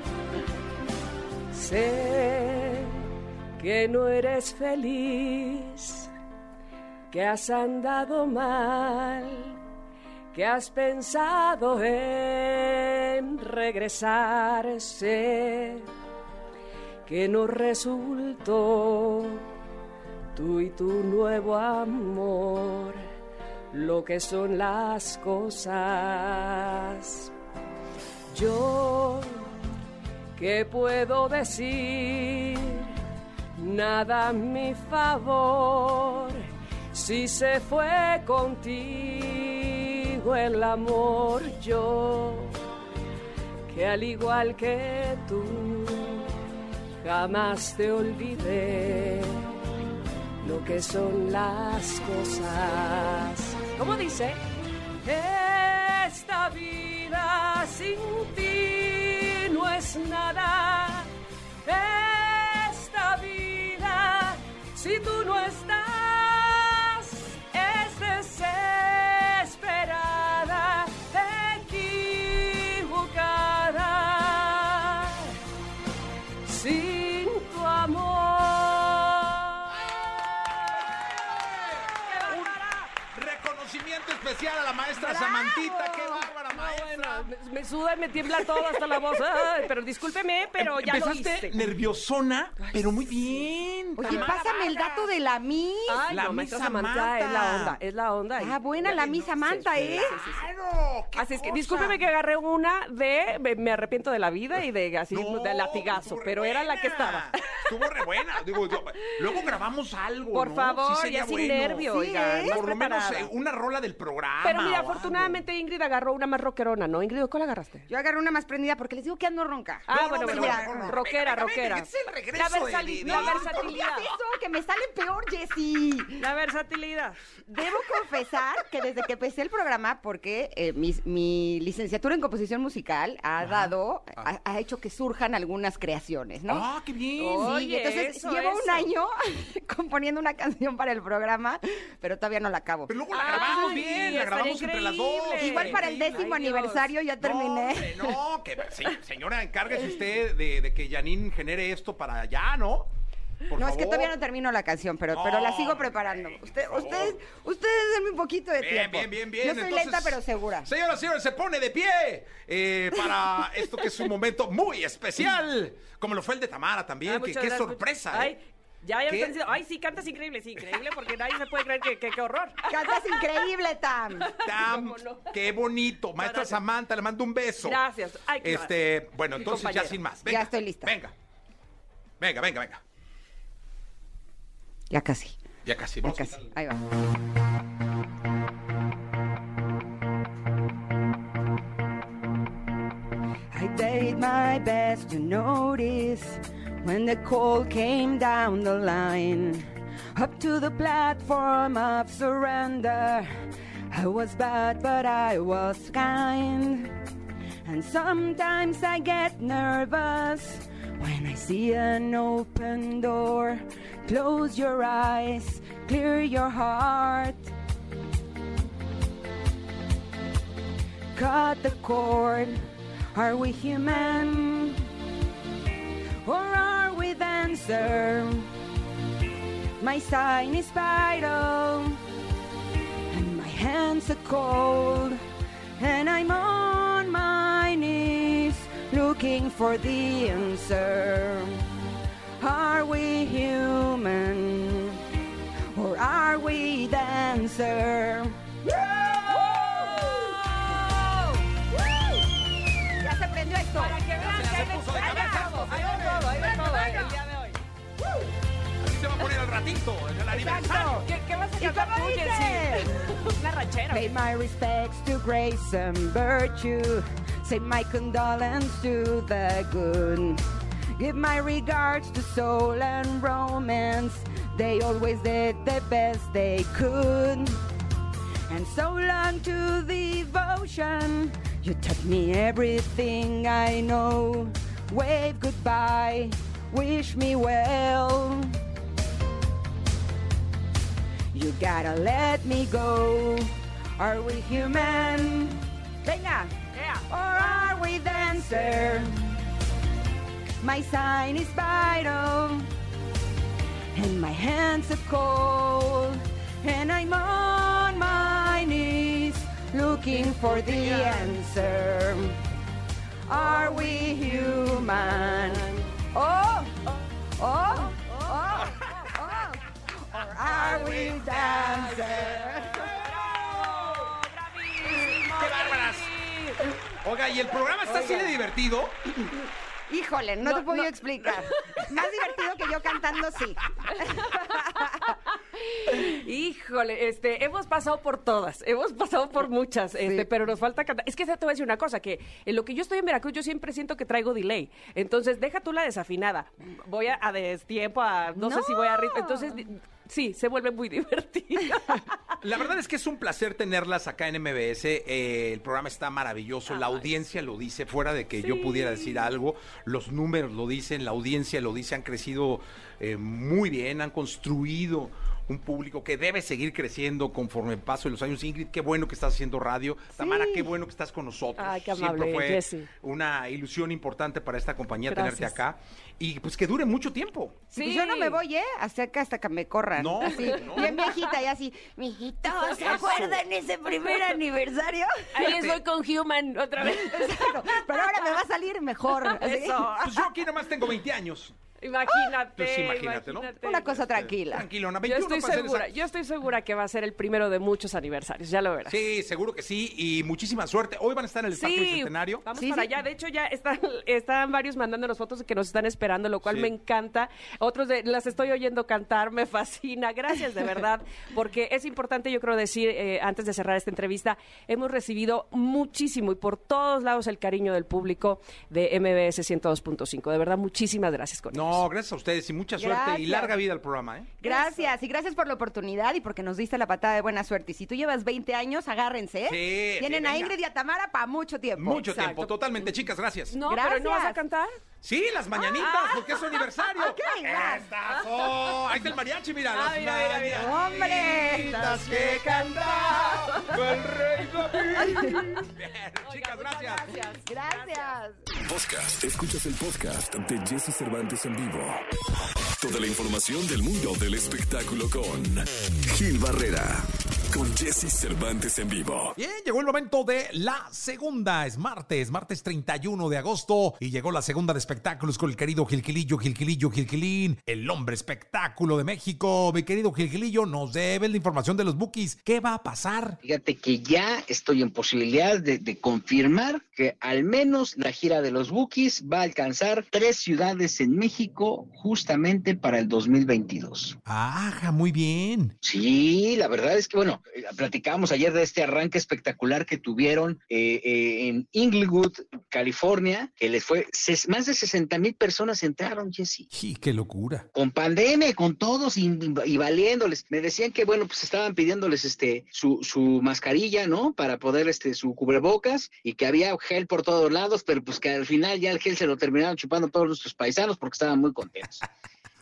L: Sé que no eres feliz, que has andado mal, que has pensado en regresar, sé que no resultó tú y tu nuevo amor, lo que son las cosas. Yo, ¿qué puedo decir? Nada a mi favor, si se fue contigo el amor, yo, que al igual que tú, jamás te olvidé lo que son las cosas. ¿Cómo dice? Esta vida sin ti no es nada. Esta vida, si tú no estás, Me, suda y me tiembla todo hasta la voz. Ay, pero discúlpeme, pero ya lo
D: Empezaste
L: hice.
D: nerviosona, pero muy bien.
K: Oye,
D: Tamara
K: pásame el dato de la Miss.
L: Ay,
D: La
L: no,
D: Miss
L: Samantha es la onda, es la onda.
K: Ah, buena la Miss Samantha, ¿eh?
D: Claro,
L: Así es que
D: cosa.
L: discúlpeme que agarré una de me, me arrepiento de la vida y de así
D: No,
L: de latigazo, pero era la que estaba.
D: Estuvo re buena. Digo, yo- luego grabamos algo.
L: Por
D: ¿no?
L: favor,
D: sería
L: ya sin
D: bueno.
L: nervio, oiga,
K: ¿eh?
D: Por lo menos eh, una rola del programa.
L: Pero mira,
D: algo.
L: afortunadamente Ingrid agarró una más rockerona, ¿no? Ingrid, ¿cuál agarraste?
K: Yo agarré una más prendida porque les digo que ando ronca.
L: Ah,
D: no,
L: bueno,
D: pero
L: bueno, rockera, rockera.
D: es el regreso
L: La,
D: de-
K: Eso, que me sale peor, Jessy.
L: La versatilidad.
K: Debo confesar que desde que empecé el programa, porque eh, mi, mi licenciatura en composición musical ha dado, ha, ha hecho que surjan algunas creaciones, ¿no?
D: Ah, qué bien.
K: Sí,
L: Oye,
K: entonces
L: eso,
K: llevo
L: eso.
K: un año componiendo una canción para el programa, pero todavía no la acabo.
D: Pero luego la
L: Ay,
D: grabamos bien, la grabamos entre las dos.
K: Igual para el décimo
L: Ay,
K: aniversario ya terminé.
D: No, hombre, no, que se- señora, encárguese usted de, de que Janine genere esto para allá, ¿no? Por
K: no, es que todavía no termino la canción, pero, pero la sigo preparando. Usted, ustedes, ustedes denme un poquito de
D: Bien,
K: tiempo.
D: bien, bien, bien.
K: Yo soy
D: Entonces,
K: lenta pero segura.
D: Señoras y señores, se pone de pie eh, para esto que es un momento muy especial, como lo fue el de Tamara también,
L: Ah,
D: que qué
L: gracias,
D: sorpresa.
L: muchas-
D: ¿eh?
L: Ay, ya, ya me están diciendo, ay, sí, cantas increíble, sí, increíble, porque nadie se puede creer que, que- qué horror.
K: Cantas increíble, Tam.
D: Tam, qué bonito. Maestra
L: Gracias.
D: Samantha, le mando un beso.
L: Gracias. Ay, qué
D: Este, bueno, entonces ya sin más.
K: Ya estoy lista.
D: Venga. Venga, venga, venga.
K: Ya casi,
D: Ya casi,
K: ya
D: vamos.
K: casi. Ahí va. I did my best to notice when the call came down the line. Up to the platform of surrender. I was bad, but I was kind. And sometimes I get nervous when I see an open door. Close your eyes, clear your heart. Cut the cord. Are we human? Or are we dancer? My sign is vital, and my hands are cold, and I'm on my knees looking for the answer. Are we human? Or are we dancer? Ya se prendió esto.
L: Para que vean que ahí va todo, ahí va todo, el día de hoy.
D: Así se va a poner al ratito, en el aniversario.
L: ¿Qué, qué vas a cantar tú. Jessy? Una ranchera.
K: Pay my respects to grace and virtue. Say my condolence to the good. Give my regards to soul and romance. They always did the best they could. And so long to devotion. You taught me everything I know. Wave goodbye. Wish me well. You gotta let me go. Are we human? Venga. Or are we dancer? My sign is vital. And my hands are cold. And I'm on my knees looking for the answer. Are we human? Oh, oh, oh, oh, oh. Or are we dancer?
D: ¡Qué bárbaras! Oiga, y el programa está así de divertido.
K: Híjole, no,
L: No,
K: te puedo
L: no.
K: explicar. Más divertido que yo cantando, sí.
L: Híjole, este, hemos pasado por todas, hemos pasado por muchas, este, pero nos falta cantar. Es que te voy a decir una cosa, que en lo que yo estoy en Veracruz, yo siempre siento que traigo delay. Entonces, deja tú la desafinada. Voy a, a destiempo, a, no, sé si voy a ritmo. Entonces, di- sí, se vuelve muy divertido.
D: La verdad es que es un placer tenerlas acá en MBS. eh, el programa está maravilloso. La audiencia lo dice, fuera de que yo pudiera decir algo. Los números lo dicen, la audiencia lo dice. Han crecido eh, muy bien, han construido un público que debe seguir creciendo conforme paso de los años. Ingrid, qué bueno que estás haciendo radio. Tamara, qué bueno que estás con nosotros.
L: Ay, qué
D: Siempre
L: amable,
D: fue
L: Jessy.
D: una ilusión importante para esta compañía
L: Gracias.
D: tenerte acá. Y pues que dure mucho tiempo.
K: Pues yo no me voy, ¿eh? Acerca hasta que me corran.
D: No,
K: así,
D: no.
K: bien viejita y así. Mijito, ¿se
D: Eso.
K: acuerdan ese primer aniversario?
L: Ahí estoy con Human otra vez.
K: Exacto. Pero ahora me va a salir mejor.
L: Eso.
D: Pues yo aquí nada más tengo 20 años.
L: Imagínate.
D: Pues imagínate, ¿no?
K: Una cosa tranquila.
D: Tranquilona,
L: Yo
D: 21
L: estoy
D: para ser
L: segura, yo estoy segura que va a ser el primero de muchos aniversarios, ya lo verás.
D: Sí, seguro que sí. Y muchísima suerte. Hoy van a estar en el Parque Bicentenario.
L: Vamos
K: Sí,
L: para
K: sí.
L: allá. De hecho, ya están, están varios mandándonos fotos de que nos están esperando, lo cual
D: Sí.
L: me encanta. Otros de, las estoy oyendo cantar, me fascina. Gracias de verdad, porque es importante, yo creo decir, eh, antes de cerrar esta entrevista, hemos recibido muchísimo y por todos lados el cariño del público de MBS 102.5. De verdad, muchísimas gracias con ellos.
D: No, gracias a ustedes y mucha suerte y
K: Gracias.
D: larga vida al programa, ¿eh?
K: Gracias, y gracias por la oportunidad y porque nos diste la patada de buena suerte. Y si tú llevas 20 años, agárrense. ¿eh?
D: Sí,
K: Tienen
D: sí,
K: a. Ingrid y a Tamara para mucho tiempo.
D: Mucho
L: Exacto.
D: tiempo, totalmente, chicas, gracias.
L: No, pero ¿no vas a
K: Gracias.
L: cantar?
D: Sí, las mañanitas, porque es su aniversario.
K: Ok, va.
D: Estas son. Ahí está el mariachi, mira,
L: Ah,
D: las
L: mira, mira, mira.
K: ¡Hombre!
D: mañanitas que cantaba el rey David. Bien, chicas, gracias.
K: Gracias.
C: Podcast. Escuchas el podcast de Jesse Cervantes en vivo. Toda la información del mundo del espectáculo con Gil Barrera. Con Jesse Cervantes en vivo.
D: Bien, llegó el momento de la segunda. Es martes, martes 31 de agosto. Y llegó la segunda de espectáculos con el querido Gilquilillo, Gilquilillo, Gilquilín, el hombre espectáculo de México. Mi querido Gilquilillo, nos debe la información de los bookies. ¿Qué va a pasar?
E: Fíjate que ya estoy en posibilidad de, de confirmar que al menos la gira de los Bookies va a alcanzar tres ciudades en México justamente para el 2022.
D: Ajá, muy bien.
E: Sí, la verdad es que, bueno, platicábamos ayer de este arranque espectacular que tuvieron eh, eh, en Inglewood, California, que les fue, más de 60 mil personas entraron, Jesse
D: Sí, qué locura.
E: con pandemia, con todos y, y valiéndoles. Me decían que, bueno, pues estaban pidiéndoles este su, su mascarilla, ¿no? Para poder, este, su cubrebocas, y que había gel por todos lados, pero pues que al final ya el gel se lo terminaron chupando todos nuestros paisanos porque estaban muy contentos.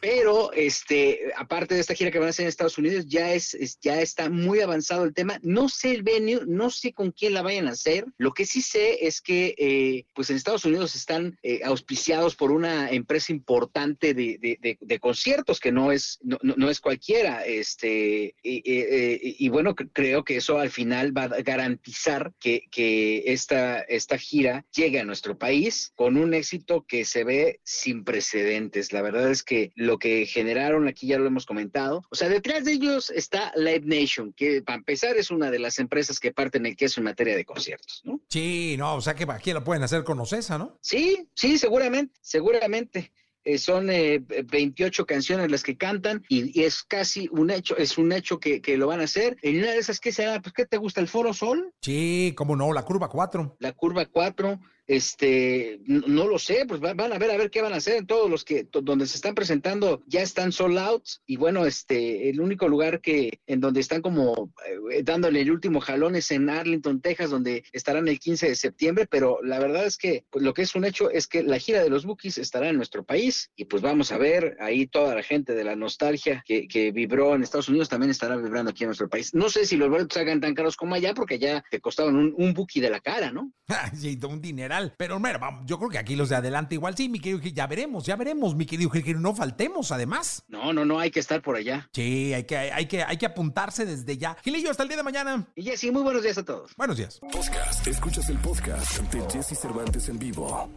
E: Pero, este, aparte de esta gira que van a hacer en Estados Unidos, ya es, es- ya está muy avanzado el tema. No sé el venue, no sé con quién la vayan a hacer. Lo que sí sé es que, eh, pues en Estados Unidos están eh, auspiciados por una empresa importante de, de- conciertos que no es, no, no- es cualquiera. Este, y, bueno, cre- creo que eso al final va a garantizar que, que esta, esta gira llegue a nuestro país con un éxito que se ve sin precedentes. La verdad es que lo que generaron aquí ya lo hemos comentado. O sea, detrás de ellos está Live Nation, que para empezar es una de las empresas que parten el queso en materia de conciertos, ¿no?
D: Sí, no, o sea que aquí lo pueden hacer con Ocesa, ¿no?
E: Sí, sí, seguramente, seguramente. eh, son eh, 28 canciones las que cantan y, y, es casi un hecho, es un hecho que, que, lo van a hacer. En una de esas, ¿qué será? Pues, ¿qué te gusta? ¿El Foro Sol?
D: Sí, cómo no, la curva 4.
E: La curva 4 este, no, lo sé, pues van a ver a ver qué van a hacer en todos los que donde se están presentando ya están sold out y bueno, este, el único lugar que en donde están como eh, dándole el último jalón es en Arlington, Texas, donde estarán el 15 de septiembre, pero la verdad es que pues, lo que es un hecho es que la gira de los Bookies estará en nuestro país y pues vamos a ver ahí toda la gente de la nostalgia que, que vibró en Estados Unidos también estará vibrando aquí en nuestro país. No sé si los boletos hagan tan caros como allá porque ya te costaban un, un de la cara, ¿no?
D: sí, un dineral. Pero mira, yo creo que aquí los de adelante igual sí, mi querido ya veremos, ya veremos, mi querido que no faltemos además.
E: No, no, no, hay que estar por allá.
D: Sí, hay que, hay que, hay que apuntarse desde ya. Gilillo, hasta el día de mañana.
E: Y Jessy, muy buenos días a todos.
D: Buenos días.
C: Podcast, escuchas el podcast de Jesse Cervantes en vivo.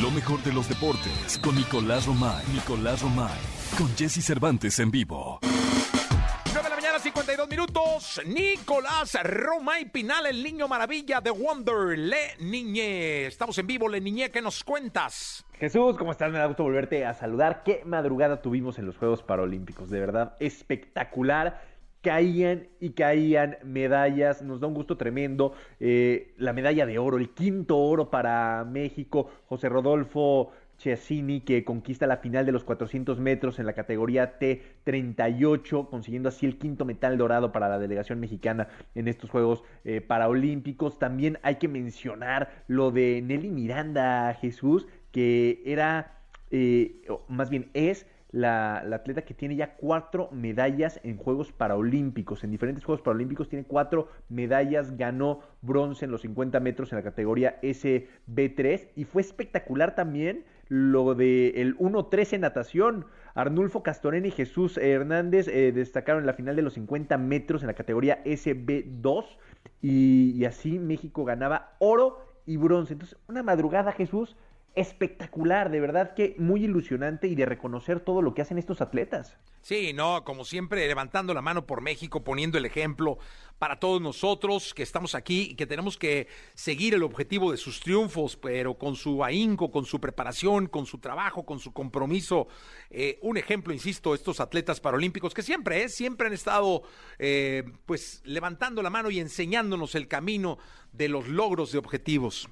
C: Lo mejor de los deportes con Nicolás Romay. Nicolás Romay. Con Jesse Cervantes en vivo.
D: 52 minutos. Nicolás Roma y Pinal, el niño maravilla de Wonder. Le Niñé. Estamos en vivo, Le Niñé. ¿Qué nos cuentas?
F: Jesús, ¿cómo estás? Me da gusto volverte a saludar. Qué madrugada tuvimos en los Juegos Paralímpicos. De verdad, espectacular caían y caían medallas. Nos da un gusto tremendo. Eh, la medalla de oro, el quinto oro para México. José Rodolfo Chiassini, que conquista la final de los 400 metros en la categoría T38, consiguiendo así el quinto metal dorado para la delegación mexicana en estos Juegos eh, Paraolímpicos. También hay que mencionar lo de Nelly Miranda Jesús, que era, eh, más bien es la, atleta que tiene ya cuatro medallas en Juegos Paralímpicos. En diferentes Juegos Paralímpicos tiene cuatro medallas, ganó bronce en los 50 metros en la categoría SB3 y fue espectacular también lo de el 1-3 en natación. Arnulfo Castorena y Jesús Hernández eh, destacaron en la final de los 50 metros en la categoría SB2 y, y así México ganaba oro y bronce. Entonces, una madrugada, Jesús, espectacular, de verdad que muy ilusionante y de reconocer todo lo que hacen estos atletas.
D: Sí, no, como siempre, levantando la mano por México, poniendo el ejemplo para todos nosotros que estamos aquí y que tenemos que seguir el objetivo de sus triunfos, pero con su ahínco, con su preparación, con su trabajo, con su compromiso. Eh, un ejemplo, insisto, estos atletas paralímpicos que siempre, eh, siempre han estado eh, pues levantando la mano y enseñándonos el camino de los logros de objetivos.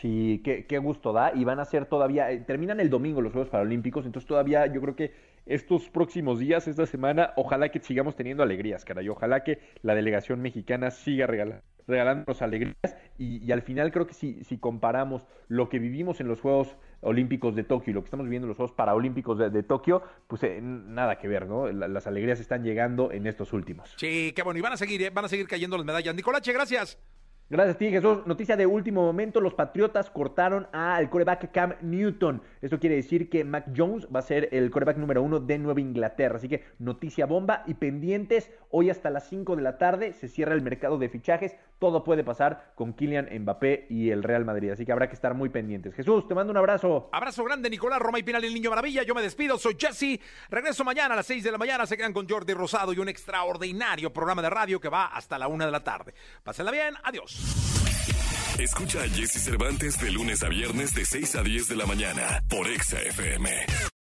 F: Sí, qué, gusto da. Y van a ser todavía, eh, terminan el domingo los Juegos Paralímpicos, entonces todavía yo creo que estos próximos días, esta semana, ojalá que sigamos teniendo alegrías, caray. Ojalá que la delegación mexicana siga regalando regalándonos alegrías y, al final creo que si, si comparamos lo que vivimos en los Juegos Olímpicos de Tokio y lo que estamos viviendo en los Juegos Paralímpicos de, Tokio, pues eh, nada que ver, ¿no? La, las alegrías están llegando en estos últimos.
D: Sí, qué bueno, y van a seguir, ¿eh? van a seguir cayendo las medallas. Nicolache, gracias.
F: Gracias a ti, Jesús. Noticia de último momento, los Patriotas cortaron al coreback Cam Newton. Esto quiere decir que Mac Jones va a ser el coreback número uno de Nueva Inglaterra. Así que noticia bomba y pendientes. Hoy hasta las 5 de la tarde se cierra el mercado de fichajes. Todo puede pasar con Kylian Mbappé y el Real Madrid. Así que habrá que estar muy pendientes. Jesús, te mando un abrazo.
D: Abrazo grande, Nicolás Roma y Pinal, el Niño Maravilla. Yo me despido, soy Jesse. Regreso mañana a las 6 de la mañana. Se quedan con Jordi Rosado y un extraordinario programa de radio que va hasta la una de la tarde. Pásenla bien, adiós.
C: Escucha a Jesse Cervantes de lunes a viernes de 6 a 10 de la mañana por Exa FM.